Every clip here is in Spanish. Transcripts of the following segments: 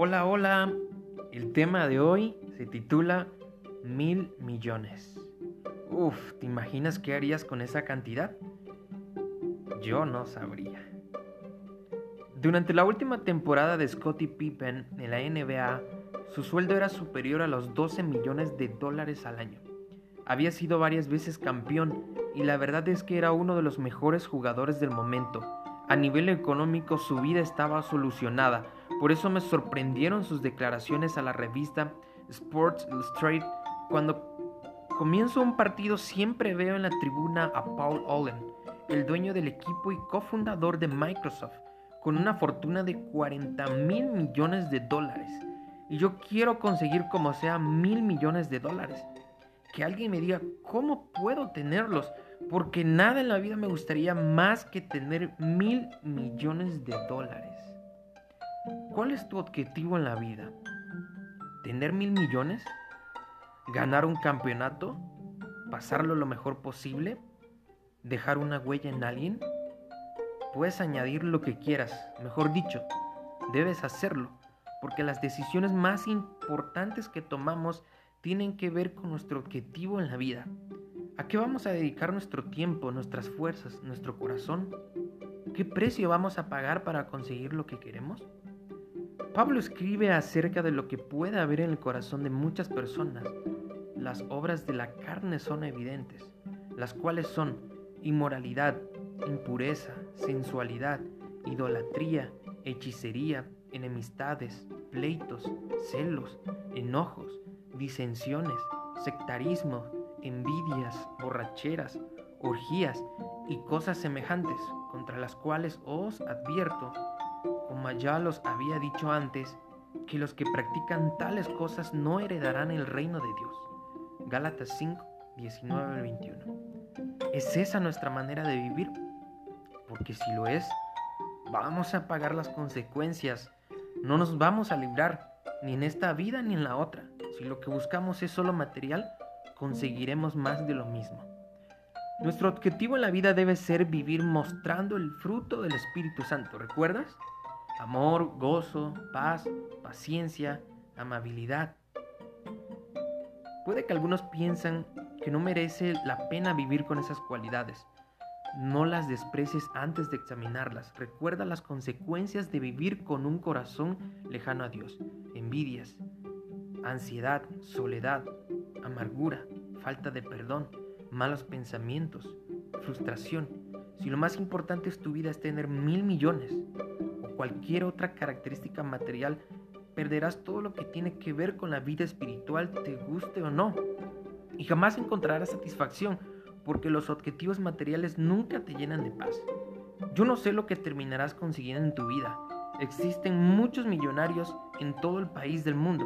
Hola, hola. El tema de hoy se titula Mil millones. Uf, ¿te imaginas qué harías con esa cantidad? Yo no sabría. Durante la última temporada de Scottie Pippen en la NBA, su sueldo era superior a los 12 millones de dólares al año. Había sido varias veces campeón y la verdad es que era uno de los mejores jugadores del momento. A nivel económico su vida estaba solucionada, por eso me sorprendieron sus declaraciones a la revista Sports Illustrated. Cuando comienzo un partido siempre veo en la tribuna a Paul Allen, el dueño del equipo y cofundador de Microsoft, con una fortuna de 40 mil millones de dólares. Y yo quiero conseguir como sea mil millones de dólares que alguien me diga cómo puedo tenerlos, porque nada en la vida me gustaría más que tener mil millones de dólares. ¿Cuál es tu objetivo en la vida? ¿Tener mil millones? ¿Ganar un campeonato? ¿Pasarlo lo mejor posible? ¿Dejar una huella en alguien? Puedes añadir lo que quieras, mejor dicho, debes hacerlo, porque las decisiones más importantes que tomamos tienen que ver con nuestro objetivo en la vida. ¿A qué vamos a dedicar nuestro tiempo, nuestras fuerzas, nuestro corazón? ¿Qué precio vamos a pagar para conseguir lo que queremos? Pablo escribe acerca de lo que puede haber en el corazón de muchas personas. Las obras de la carne son evidentes, las cuales son inmoralidad, impureza, sensualidad, idolatría, hechicería, enemistades, pleitos, celos, enojos, disensiones, sectarismo, envidias, borracheras, orgías y cosas semejantes, contra las cuales os advierto, como ya los había dicho antes, que los que practican tales cosas no heredarán el reino de Dios. Gálatas 5, 19 al 21. ¿Es esa nuestra manera de vivir? Porque si lo es, vamos a pagar las consecuencias. No nos vamos a librar, ni en esta vida ni en la otra. Si lo que buscamos es solo material, conseguiremos más de lo mismo. Nuestro objetivo en la vida debe ser vivir mostrando el fruto del Espíritu Santo, ¿recuerdas? Amor, gozo, paz, paciencia, amabilidad. Puede que algunos piensan que no merece la pena vivir con esas cualidades. No las desprecies antes de examinarlas. Recuerda las consecuencias de vivir con un corazón lejano a Dios. Envidias, ansiedad, soledad, amargura, falta de perdón, malos pensamientos, frustración. Si lo más importante es tu vida es tener mil millones cualquier otra característica material, perderás todo lo que tiene que ver con la vida espiritual, te guste o no. Y jamás encontrarás satisfacción porque los objetivos materiales nunca te llenan de paz. Yo no sé lo que terminarás consiguiendo en tu vida. Existen muchos millonarios en todo el país del mundo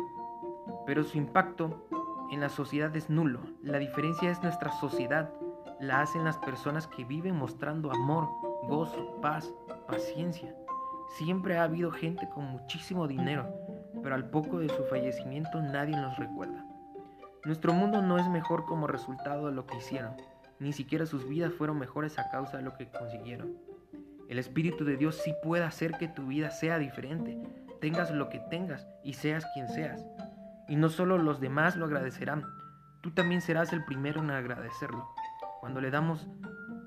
pero su impacto en la sociedad es nulo. La diferencia es nuestra sociedad. La hacen las personas que viven mostrando amor, gozo, paz, paciencia. Siempre ha habido gente con muchísimo dinero, pero al poco de su fallecimiento nadie los recuerda. Nuestro mundo no es mejor como resultado de lo que hicieron, ni siquiera sus vidas fueron mejores a causa de lo que consiguieron. El Espíritu de Dios sí puede hacer que tu vida sea diferente, tengas lo que tengas y seas quien seas. Y no solo los demás lo agradecerán, tú también serás el primero en agradecerlo. Cuando le damos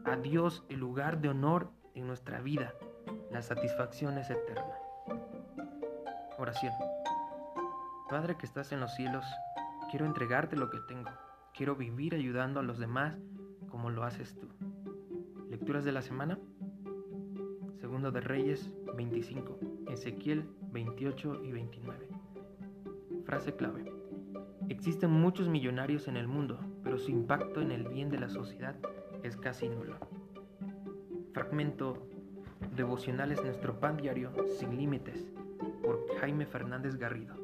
a Dios el lugar de honor en nuestra vida, la satisfacción es eterna. Oración. Padre que estás en los cielos, quiero entregarte lo que tengo. Quiero vivir ayudando a los demás como lo haces tú. Lecturas de la semana. Segundo de Reyes 25, Ezequiel 28 y 29. Frase clave. Existen muchos millonarios en el mundo, pero su impacto en el bien de la sociedad es casi nulo. Fragmento Devocionales Nuestro Pan Diario Sin Límites por Jaime Fernández Garrido.